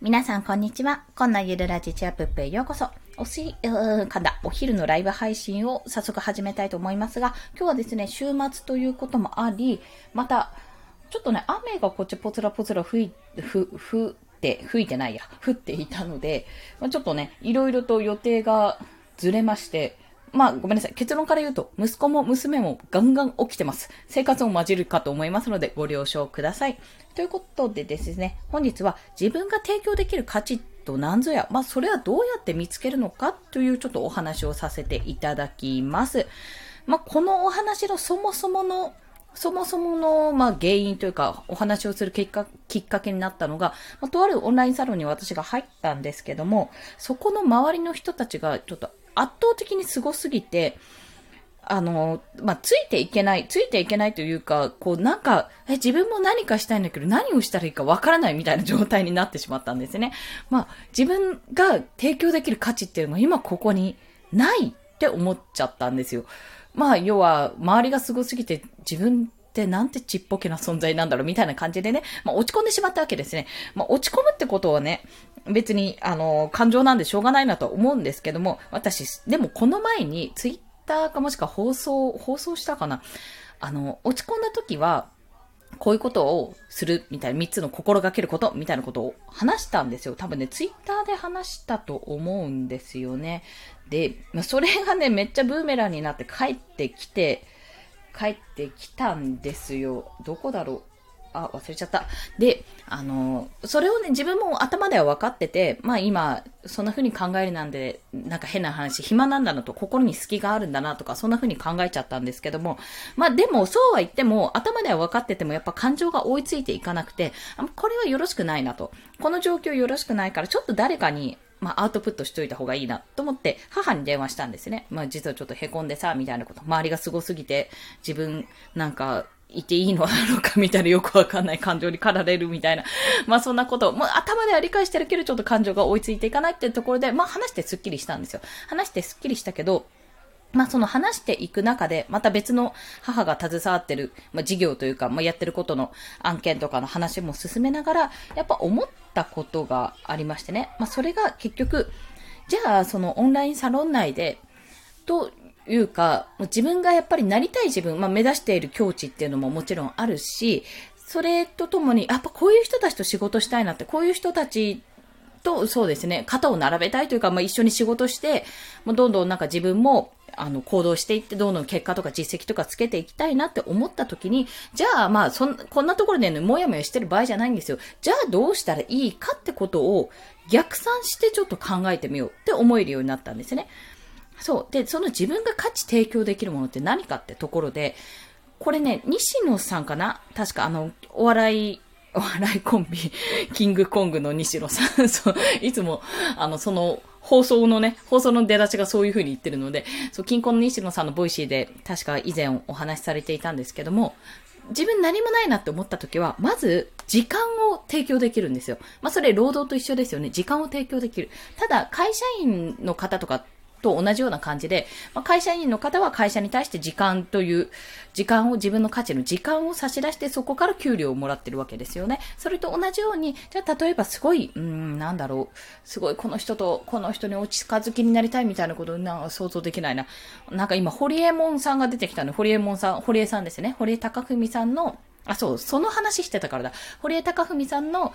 皆さん、こんにちは。こんなゆるラジチアップップへようこそ。おし、うーん、かんだ。お昼のライブ配信を早速始めたいと思いますが、今日はですね、週末ということもあり、また、ちょっとね、雨がこっちポツラポツラ吹い、ふ、ふって、吹いてないや、降っていたので、まあ、ちょっとね、いろいろと予定がずれまして、まあ、ごめんなさい。結論から言うと、息子も娘もガンガン起きてます。生活も混じるかと思いますので、ご了承ください。ということでですね、本日は自分が提供できる価値と何ぞや、まあ、それはどうやって見つけるのかというちょっとお話をさせていただきます。まあ、このお話のそもそものそもそもの、まあ、原因というか、お話をするきっかきっかけになったのが、まあ、とあるオンラインサロンに私が入ったんですけども、そこの周りの人たちがちょっと圧倒的にすごすぎて、あの、まあ、ついていけない、ついていけないというか、こうなんか、え、自分も何かしたいんだけど、何をしたらいいかわからないみたいな状態になってしまったんですね。まあ、自分が提供できる価値っていうのが今ここにないって思っちゃったんですよ。まあ、要は、周りがすごすぎて、自分ってなんてちっぽけな存在なんだろうみたいな感じでね、まあ、落ち込んでしまったわけですね。まあ、落ち込むってことはね、別に、あの、感情なんでしょうがないなと思うんですけども、私、でもこの前に、ツイッターかもしくは放送、放送したかな？あの、落ち込んだ時は、こういうことをするみたいな、3つの心がけることみたいなことを話したんですよ。多分ね、ツイッターで話したと思うんですよね。で、それがね、めっちゃブーメランになって帰ってきて、帰ってきたんですよ。どこだろう？あ、忘れちゃった。で、あの、それをね、自分も頭では分かってて、まあ今、そんな風に考えるなんで、なんか変な話、暇なんだなと、心に隙があるんだなとか、そんな風に考えちゃったんですけども、まあでも、そうは言っても、頭では分かってても、やっぱ感情が追いついていかなくて、これはよろしくないなと。この状況よろしくないから、ちょっと誰かに、まあ、アウトプットしといた方がいいなと思って、母に電話したんですね。まあ、実はちょっと凹んでさ、みたいなこと。周りがすごすぎて、自分、なんか、いていいのなのかみたいなよくわかんない感情に駆られるみたいな。まあそんなこと。もう頭では理解してるけど、ちょっと感情が追いついていかないっていうところで、まあ話してスッキリしたんですよ。話してスッキリしたけど、まあその話していく中で、また別の母が携わってる、まあ事業というか、まあやってることの案件とかの話も進めながら、やっぱ思ったことがありましてね。まあそれが結局、じゃあそのオンラインサロン内で、というか、自分がやっぱりなりたい自分、まあ目指している境地っていうのももちろんあるし、それとともに、やっぱこういう人たちと仕事したいなって、こういう人たちと、そうですね、肩を並べたいというか、まあ、一緒に仕事して、もうどんどんなんか自分も、あの、行動していって、どんどん結果とか実績とかつけていきたいなって思った時に、じゃあ、まあ、そん、こんなところでね、もやもやしてる場合じゃないんですよ。じゃあ、どうしたらいいかってことを、逆算してちょっと考えてみようって思えるようになったんですね。そう。で、その自分が価値提供できるものって何かってところで、これね、西野さんかな？確かあの、お笑い、お笑いコンビ、キングコングの西野さん。そう、いつも、あの、その、放送のね、放送の出だしがそういう風に言ってるので、そう、キンコンの西野さんの Voicy で、確か以前お話しされていたんですけども、自分何もないなって思った時は、まず、時間を提供できるんですよ。まあ、それ、労働と一緒ですよね。時間を提供できる。ただ、会社員の方とか、と同じような感じで、まあ、会社員の方は会社に対して時間という、時間を自分の価値の時間を差し出してそこから給料をもらってるわけですよね。それと同じように、じゃあ例えばすごい、うん、なんだろう、すごいこの人と、この人にお近づきになりたいみたいなことな想像できないな。なんか今、ホリエモンさんが出てきたの。ホリエモンさん、堀江さんですね。堀江貴文さんの、あ、そう、その話してたからだ。堀江貴文さんの、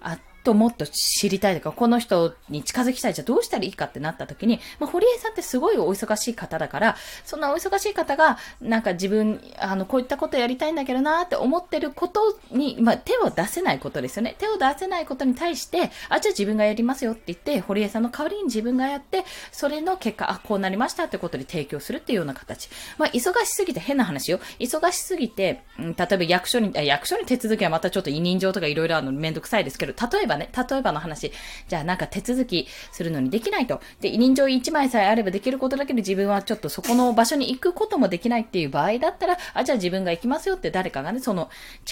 あともっと知りたいとか、この人に近づきたい。じゃあどうしたらいいかってなった時に、まあ、堀江さんってすごいお忙しい方だから、そんなお忙しい方が、なんか自分、あの、こういったことやりたいんだけどなって思ってることに、まあ、手を出せないことですよね。手を出せないことに対して、あ、じゃあ自分がやりますよって言って、堀江さんの代わりに自分がやって、それの結果、あ、こうなりましたってことで提供するっていうような形。まあ、忙しすぎて変な話よ。忙しすぎて、うん、例えば役所に、役所に手続きはまたちょっと委任状とかいろいろあるのめんどくさいですけど、例えばね、例えばの話、じゃあなんか手続きするのにできないと。で、委任状1枚さえあればできることだけで自分はちょっとそこの場所に行くこともできないっていう場合だったら、あ、じゃあ自分が行きますよって誰かがね、その、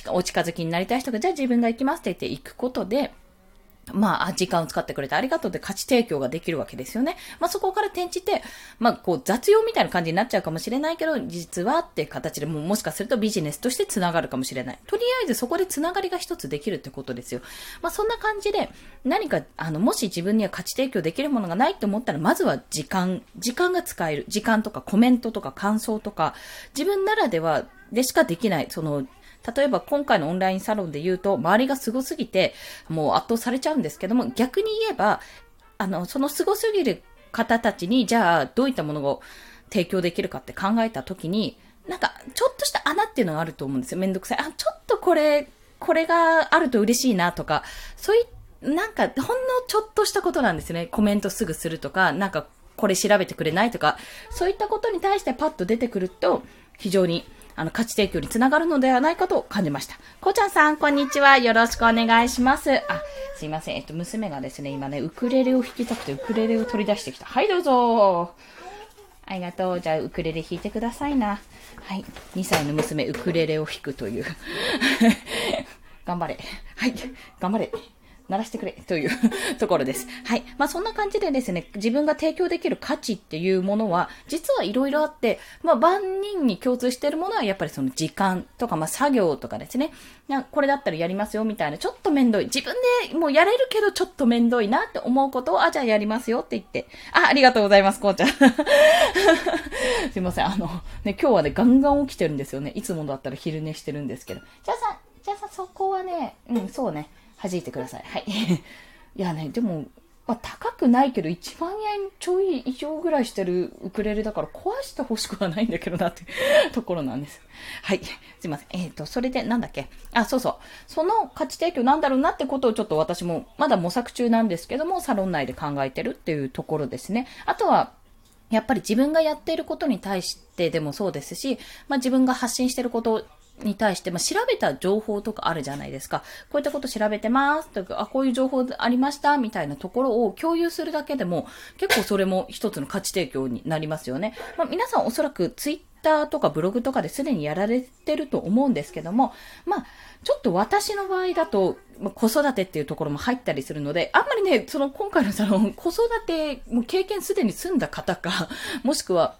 お近づきになりたい人が、じゃあ自分が行きますって言って行くことで、まあ、時間を使ってくれてありがとうって価値提供ができるわけですよね。まあ、そこから転じて、まあ、こう、雑用みたいな感じになっちゃうかもしれないけど、実はっていう形でももしかするとビジネスとして繋がるかもしれない。とりあえずそこで繋がりが一つできるってことですよ。まあ、そんな感じで、何か、あの、もし自分には価値提供できるものがないって思ったら、まずは時間、時間が使える。時間とかコメントとか感想とか、自分ならではでしかできない、その、例えば今回のオンラインサロンで言うと、周りが凄すぎて、もう圧倒されちゃうんですけども、逆に言えば、あの、その凄すぎる方たちに、じゃあ、どういったものを提供できるかって考えたときに、なんか、ちょっとした穴っていうのがあると思うんですよ。めんどくさい。あ、ちょっとこれ、これがあると嬉しいなとか、そういなんか、ほんのちょっとしたことなんですね。コメントすぐするとか、なんか、これ調べてくれないとか、そういったことに対してパッと出てくると、非常にあの、価値提供につながるのではないかと感じました。こうちゃんさん、こんにちは。よろしくお願いします。あ、すいません。えっと、娘がですね、今ね、ウクレレを弾きたくて、ウクレレを取り出してきた。はい、どうぞ。ありがとう。じゃあ、ウクレレ弾いてくださいな。はい。2歳の娘、ウクレレを弾くという。頑張れ。はい。頑張れ。鳴らしてくれという ところです。はい。まあそんな感じでですね、自分が提供できる価値っていうものは、実はいろいろあって、まあ万人に共通しているものはやっぱりその時間とか、まあ作業とかですね。これだったらやりますよみたいな、ちょっとめんどい。自分でもうやれるけどちょっとめんどいなって思うことを、あ、じゃあやりますよって言って。あ、ありがとうございます、こうちゃん。すいません。あの、ね、今日はね、ガンガン起きてるんですよね。いつもだったら昼寝してるんですけど。じゃあさ、じゃあさ、そこはね、うん、そうね。弾いてください。はい。いやね、でも、まあ、高くないけど1万円ちょい以上ぐらいしてるウクレレだから壊してほしくはないんだけどなっていう ところなんです。はい。すいません。えっ、ー、と、それでなんだっけ？あ、そうそう。その価値提供なんだろうなってことをちょっと私もまだ模索中なんですけども、サロン内で考えてるっていうところですね。あとは、やっぱり自分がやっていることに対してでもそうですし、まあ、自分が発信していることに対して、まあ、調べた情報とかあるじゃないですか。こういったこと調べてますとか、あ、こういう情報ありましたみたいなところを共有するだけでも、結構それも一つの価値提供になりますよね。まあ、皆さんおそらくツイッターとかブログとかですでにやられてると思うんですけども、まあ、ちょっと私の場合だと、ま子育てっていうところも入ったりするので、あんまりね、その今回のサロン、子育ても経験すでに済んだ方か、もしくは、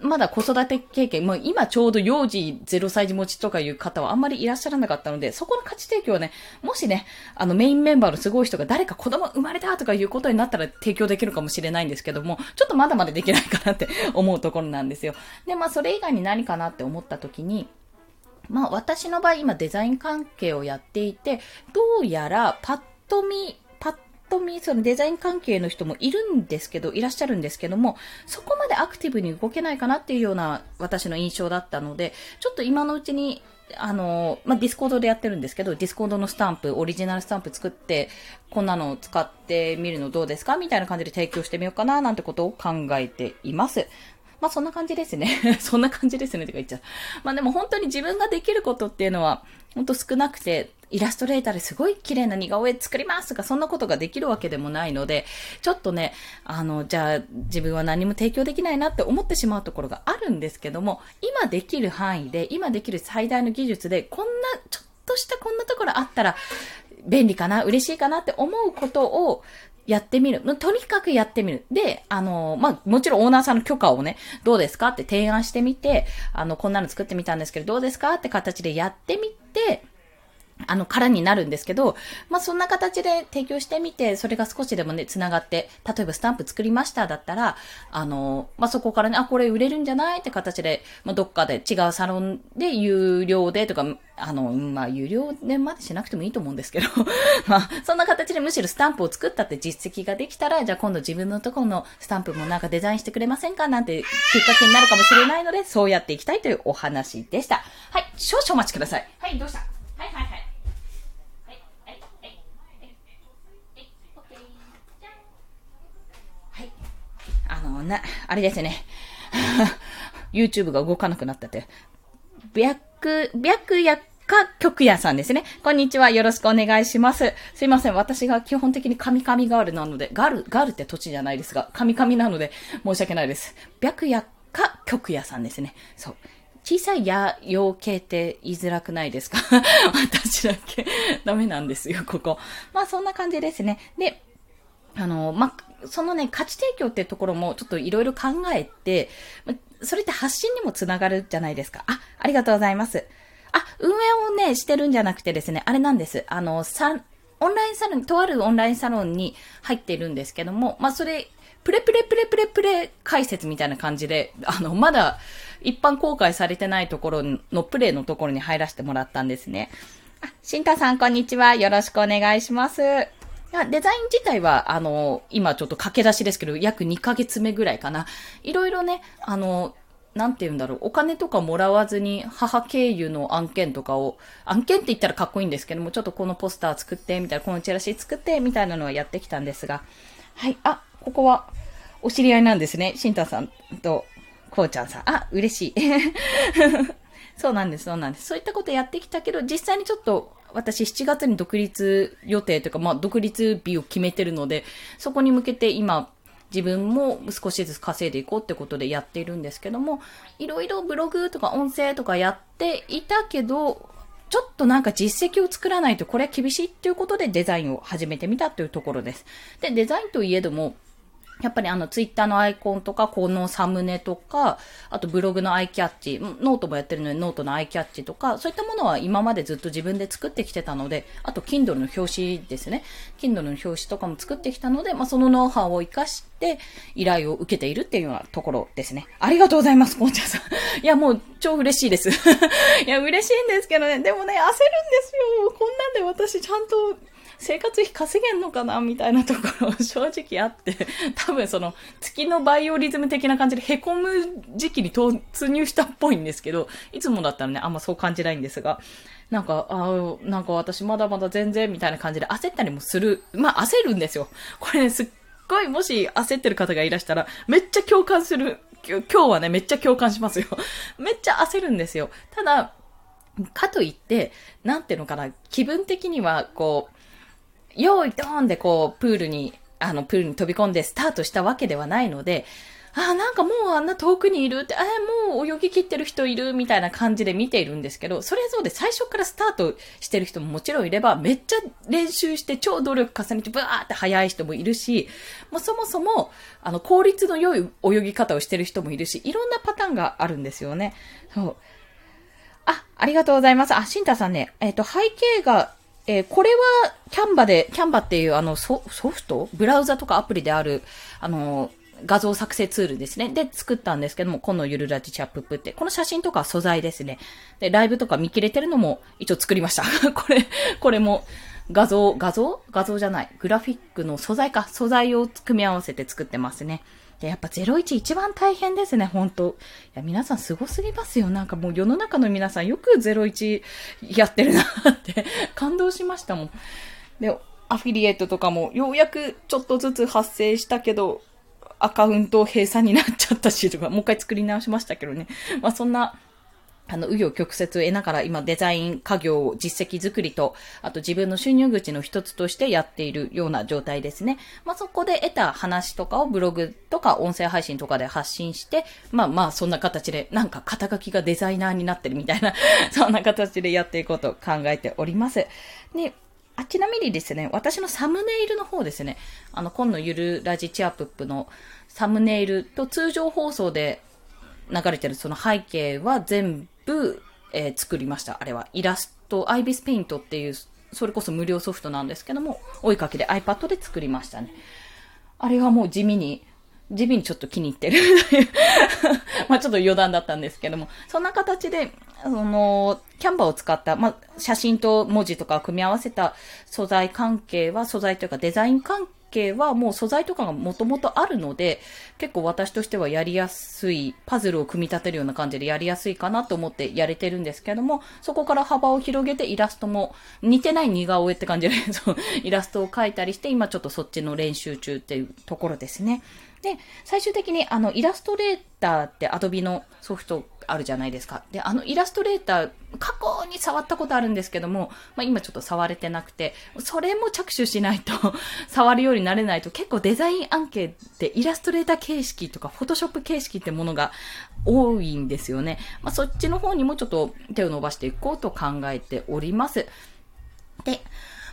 まだ子育て経験、もう今ちょうど幼児0歳児持ちとかいう方はあんまりいらっしゃらなかったので、そこの価値提供はね、もしね、あのメインメンバーのすごい人が誰か子供生まれたとかいうことになったら提供できるかもしれないんですけども、ちょっとまだまだできないかなって思うところなんですよ。で、まあそれ以外に何かなって思った時に、まあ私の場合今デザイン関係をやっていて、どうやらパッと見と見、そのデザイン関係の人もいるんですけど、いらっしゃるんですけども、そこまでアクティブに動けないかなっていうような私の印象だったので、ちょっと今のうちに、あの、まあ、 Discord でやってるんですけど、 Discord のスタンプ、オリジナルスタンプ作って、こんなのを使ってみるのどうですかみたいな感じで提供してみようかな、なんてことを考えています。まあそんな感じですね。そんな感じですねとか言っちゃう。まあでも本当に自分ができることっていうのは、本当少なくて、イラストレーターですごい綺麗な似顔絵作りますとか、そんなことができるわけでもないので、ちょっとね、あの、じゃあ自分は何も提供できないなって思ってしまうところがあるんですけども、今できる範囲で、今できる最大の技術で、こんな、ちょっとしたこんなところあったら、便利かな、嬉しいかなって思うことを、やってみる。とにかくやってみる。で、あの、まあ、もちろんオーナーさんの許可をね、どうですかって提案してみて、あの、こんなの作ってみたんですけど、どうですかって形でやってみて、あの、空になるんですけど、まあ、そんな形で提供してみて、それが少しでもね、繋がって、例えばスタンプ作りましただったら、あの、まあ、そこからね、あ、これ売れるんじゃないって形で、まあ、どっかで違うサロンで有料でとか、あの、まあ、有料でまでしなくてもいいと思うんですけど、まあ、そんな形でむしろスタンプを作ったって実績ができたら、じゃあ今度自分のところのスタンプもなんかデザインしてくれませんかなんてきっかけになるかもしれないので、そうやっていきたいというお話でした。はい、少々お待ちください。はい、どうしたはいはいはい。あの、な、あれですね。YouTube が動かなくなったって。白、白夜か曲屋さんですね。こんにちは。よろしくお願いします。すいません。私が基本的に神々ガールなので、ガール、ガールって土地じゃないですが、神々なので申し訳ないです。白夜か曲屋さんですね。そう。小さいや、養系って言いづらくないですか？私だけダメなんですよ、ここ。まあそんな感じですね。で、あの、ま、そのね、価値提供ってところもちょっといろいろ考えて、それって発信にもつながるじゃないですか。あ、ありがとうございます。あ、運営をね、してるんじゃなくてですね、あれなんです。あの、さ、オンラインサロン、とあるオンラインサロンに入ってるんですけども、まあ、それ、プレプレプレプレプレ解説みたいな感じで、あの、まだ一般公開されてないところのプレイのところに入らせてもらったんですね。あ、シンタさんこんにちは。よろしくお願いします。デザイン自体は、あの、今ちょっと駆け出しですけど、約2ヶ月目ぐらいかな。いろいろね、あの、なんて言うんだろう、お金とかもらわずに母経由の案件とかを、案件って言ったらかっこいいんですけども、ちょっとこのポスター作って、みたいな、このチラシ作って、みたいなのはやってきたんですが、はい、あ、ここは、お知り合いなんですね。シンタさんと、こうちゃんさん。あ、嬉しい。そうなんです、そうなんです。そういったことやってきたけど、実際にちょっと、私7月に独立予定というか、まあ、独立日を決めてるので、そこに向けて今、自分も少しずつ稼いでいこうってことでやっているんですけども、いろいろブログとか音声とかやっていたけど、ちょっとなんか実績を作らないとこれは厳しいっていうことでデザインを始めてみたというところです。で、デザインといえども、やっぱりあのツイッターのアイコンとか、このサムネとか、あとブログのアイキャッチ、ノートもやってるのでノートのアイキャッチとか、そういったものは今までずっと自分で作ってきてたので、あと Kindle の表紙ですね。Kindle の表紙とかも作ってきたので、まあそのノウハウを活かして依頼を受けているっていうようなところですね。ありがとうございます、コンチャさん。いやもう超嬉しいです。いや嬉しいんですけどね、でもね、焦るんですよ。こんなんで私ちゃんと生活費稼げんのかなみたいなところ正直あって、多分その月のバイオリズム的な感じで凹む時期に突入したっぽいんですけど、いつもだったらね、あんまそう感じないんですが、なんか、ああなんか私まだまだ全然みたいな感じで焦ったりもする。まあ焦るんですよ。これね、すっごいもし焦ってる方がいらしたら、めっちゃ共感する。今日はね、めっちゃ共感しますよ。めっちゃ焦るんですよ。ただ、かといって、なんていうのかな、気分的には、こう、用意ドーンでこう、プールに、あの、プールに飛び込んでスタートしたわけではないので、ああ、なんかもうあんな遠くにいるって、ああ、もう泳ぎ切ってる人いるみたいな感じで見ているんですけど、それぞれ最初からスタートしてる人ももちろんいれば、めっちゃ練習して超努力重ねてブワーって速い人もいるし、もうそもそも、あの、効率の良い泳ぎ方をしてる人もいるし、いろんなパターンがあるんですよね。そう。あ、ありがとうございます。あ、シンタさんね、えっ、ー、と、背景がえー、これはキャンバで、キャンバっていうあのソフト？ブラウザとかアプリである、あの、画像作成ツールですね。で、作ったんですけども、このゆるラジチャッププって。この写真とか素材ですね。で、ライブとか見切れてるのも一応作りました。これ、これも画像、画像？画像じゃない。グラフィックの素材か。素材を組み合わせて作ってますね。で、やっぱ01一番大変ですね、本当いや、皆さん凄すぎますよ。なんかもう世の中の皆さんよく01やってるなって 感動しましたもん。で、アフィリエイトとかもようやくちょっとずつ発生したけど、アカウント閉鎖になっちゃったしとか、もう一回作り直しましたけどね。まあそんなあの、紆余曲折を得ながら今デザイン家業実績作りと、あと自分の収入口の一つとしてやっているような状態ですね。まあ、そこで得た話とかをブログとか音声配信とかで発信して、まあまあそんな形でなんか肩書きがデザイナーになってるみたいな そんな形でやっていこうと考えております。で、あ、ちなみにですね、私のサムネイルの方ですね、あの、今のゆるラジチアップップのサムネイルと通常放送で流れてるその背景は全部、えー、作りました。あれはイラスト、アイビスペイントっていう、それこそ無料ソフトなんですけども、追いかけで iPad で作りましたね。あれはもう地味に、地味にちょっと気に入ってる まあちょっと余談だったんですけども、そんな形で、その、キャンバーを使った、まあ写真と文字とかを組み合わせた素材関係は、素材というかデザイン関係はもう素材とかがもともとあるので、結構私としてはやりやすい、パズルを組み立てるような感じでやりやすいかなと思ってやれてるんですけども、そこから幅を広げてイラストも似てない似顔絵って感じで そうイラストを描いたりして、今ちょっとそっちの練習中っていうところですね。で、最終的にあのイラストレーターってアドビのソフトあるじゃないですか。で、あのイラストレーター、過去に触ったことあるんですけども、まあ今ちょっと触れてなくて、それも着手しないと 触るようになれないと結構デザイン案件ってイラストレーター形式とかフォトショップ形式ってものが多いんですよね。まあ、そっちの方にもちょっと手を伸ばしていこうと考えております。で、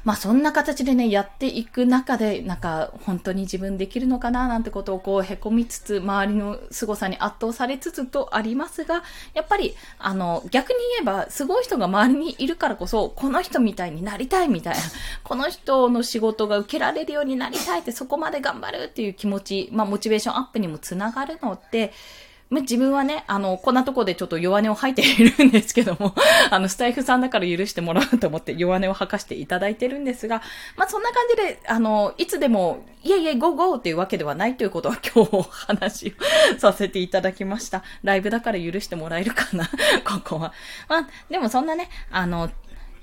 まあそんな形でね、やっていく中で、なんか本当に自分できるのかななんてことをこう凹みつつ、周りの凄さに圧倒されつつとありますが、やっぱり、あの、逆に言えば、すごい人が周りにいるからこそ、この人みたいになりたいみたいな、この人の仕事が受けられるようになりたいって、そこまで頑張るっていう気持ち、まあモチベーションアップにもつながるので、ま自分はね、あの、こんなとこでちょっと弱音を吐いているんですけども、あの、スタイフさんだから許してもらおうと思って弱音を吐かしていただいてるんですが、まあ、そんな感じで、あの、いつでも、いえいえ、ゴーゴーっていうわけではないということは今日お話を させていただきました。ライブだから許してもらえるかな、ここは。まあ、でもそんなね、あの、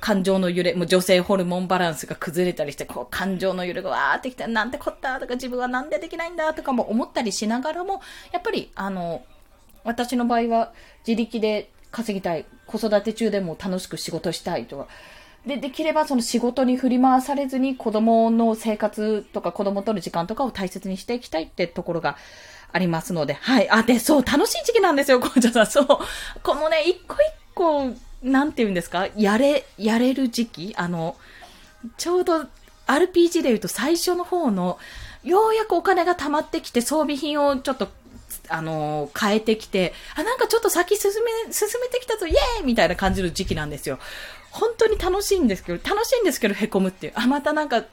感情の揺れ、もう女性ホルモンバランスが崩れたりして、こう感情の揺れがわーってきて、なんてこったとか自分はなんでできないんだとかも思ったりしながらも、やっぱり、あの、私の場合は自力で稼ぎたい。子育て中でも楽しく仕事したいとか。で、できればその仕事に振り回されずに子供の生活とか子供との時間とかを大切にしていきたいってところがありますので。はい。あ、で、そう、楽しい時期なんですよ、こうちゃさん。そう。このね、一個一個、なんて言うんですか？やれ、やれる時期あの、ちょうど RPG で言うと最初の方の、ようやくお金が溜まってきて装備品をちょっとあの、変えてきて、あ、なんかちょっと先進め、進めてきたぞ、イエーイみたいな感じの時期なんですよ。本当に楽しいんですけど、楽しいんですけど、凹むっていう。あ、またなんか、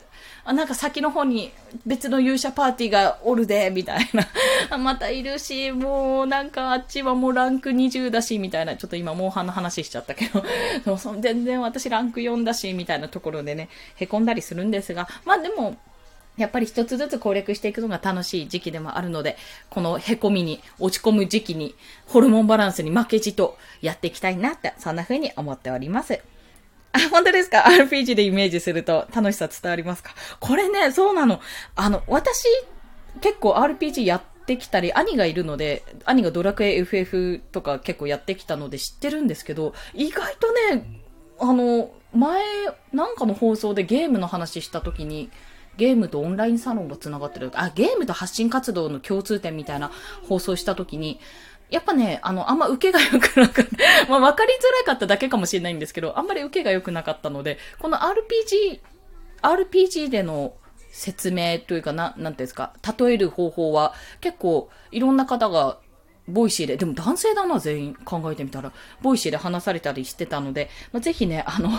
あ、なんか先の方に別の勇者パーティーがおるで、みたいな。あ、またいるし、もうなんかあっちはもうランク20だし、みたいな。ちょっと今、モンハンの話しちゃったけど、その全然私ランク4だし、みたいなところでね、凹んだりするんですが、まあでも、やっぱり一つずつ攻略していくのが楽しい時期でもあるので、この凹みに、落ち込む時期に、ホルモンバランスに負けじとやっていきたいなって、そんな風に思っております。あ、本当ですか ?RPG でイメージすると楽しさ伝わりますか？これね、そうなの。あの、私、結構 RPG やってきたり、兄がいるので、兄がドラクエ FF とか結構やってきたので知ってるんですけど、意外とね、あの、前、なんかの放送でゲームの話した時に、ゲームとオンラインサロンが繋がってる。あ、ゲームと発信活動の共通点みたいな放送した時に、やっぱね、あの、あんま受けが良くなかった。まあ、わかりづらかっただけかもしれないんですけど、あんまり受けが良くなかったので、この RPG、RPG での説明というかな、なんていうんですか、例える方法は結構いろんな方が Voicy で、でも男性だな、全員。考えてみたら。 Voicy で話されたりしてたので、まあ、ぜひね、あの、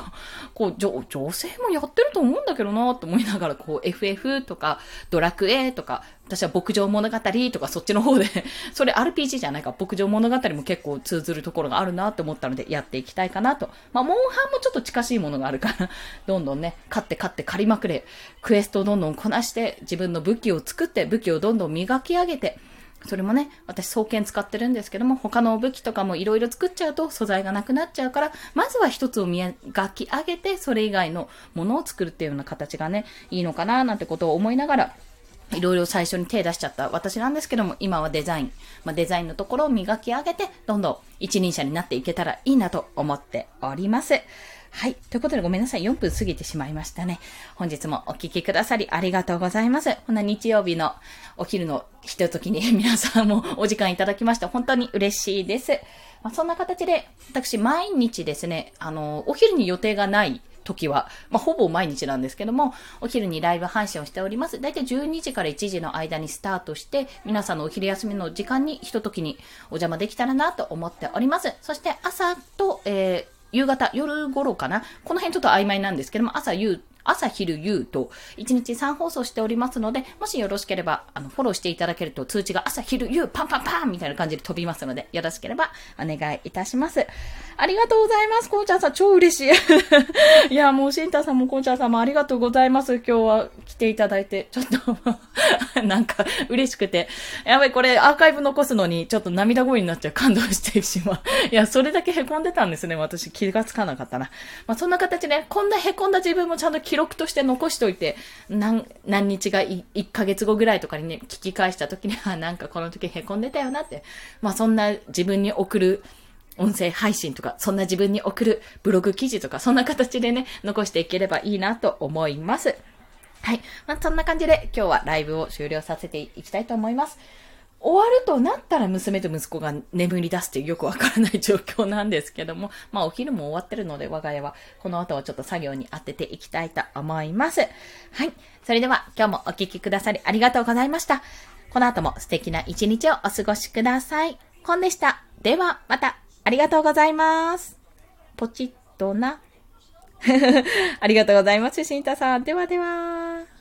こう、女、女性もやってると思うんだけどな、と思いながら、こう、FF とか、ドラクエとか、私は牧場物語とかそっちの方で。それ RPG じゃないか、牧場物語も結構通ずるところがあるなと思ったので、やっていきたいかなと。まあ、モンハンもちょっと近しいものがあるから。どんどんね、勝って勝って借りまくれ、クエストをどんどんこなして、自分の武器を作って、武器をどんどん磨き上げて、それもね、私双剣使ってるんですけども、他の武器とかもいろいろ作っちゃうと素材がなくなっちゃうから、まずは一つを磨き上げて、それ以外のものを作るっていうような形がね、いいのかななんてことを思いながら、いろいろ最初に手出しちゃった私なんですけども、今はデザイン、まあ、デザインのところを磨き上げて、どんどん一人者になっていけたらいいなと思っております。はい。ということでごめんなさい。4分過ぎてしまいましたね。本日もお聴きくださりありがとうございます。こんな日曜日のお昼のひとときに 皆さんもお時間いただきまして本当に嬉しいです。まあ、そんな形で、私毎日ですね、あの、お昼に予定がない時は、まあ、ほぼ毎日なんですけども、お昼にライブ配信をしております。だいたい12時から1時の間にスタートして、皆さんのお昼休みの時間にひとときにお邪魔できたらなと思っております。そして朝と、えー夕方、夜頃かな？この辺ちょっと曖昧なんですけども、朝夕朝、昼、夕と、1日3放送しておりますので、もしよろしければ、あの、フォローしていただけると通知が朝、昼、夕、パンパンパンみたいな感じで飛びますので、よろしければお願いいたします。ありがとうございます。こうちゃんさん、超嬉しい。いや、もう、シンタさんもこうちゃんさんもありがとうございます。今日は来ていただいて、ちょっと なんか、嬉しくて。やばい、これ、アーカイブ残すのに、ちょっと涙声になっちゃう。感動してしまう。いや、それだけ凹んでたんですね。私、気がつかなかったな。まあ、そんな形で、こんな凹んだ自分もちゃんと記録として残しといて、何、何日が1ヶ月後ぐらいとかにね、聞き返した時には、なんかこの時凹んでたよなって。まあそんな自分に送る音声配信とか、そんな自分に送るブログ記事とか、そんな形でね、残していければいいなと思います。はい。まあ、そんな感じで今日はライブを終了させていきたいと思います。終わるとなったら娘と息子が眠り出すっていうよくわからない状況なんですけども、まあお昼も終わってるので我が家はこの後はちょっと作業に当てていきたいと思います。はい。それでは今日もお聴きくださりありがとうございました。この後も素敵な一日をお過ごしください。コンでした。ではまた。ありがとうございます。ポチッとな。ありがとうございます、シンタさん。ではでは。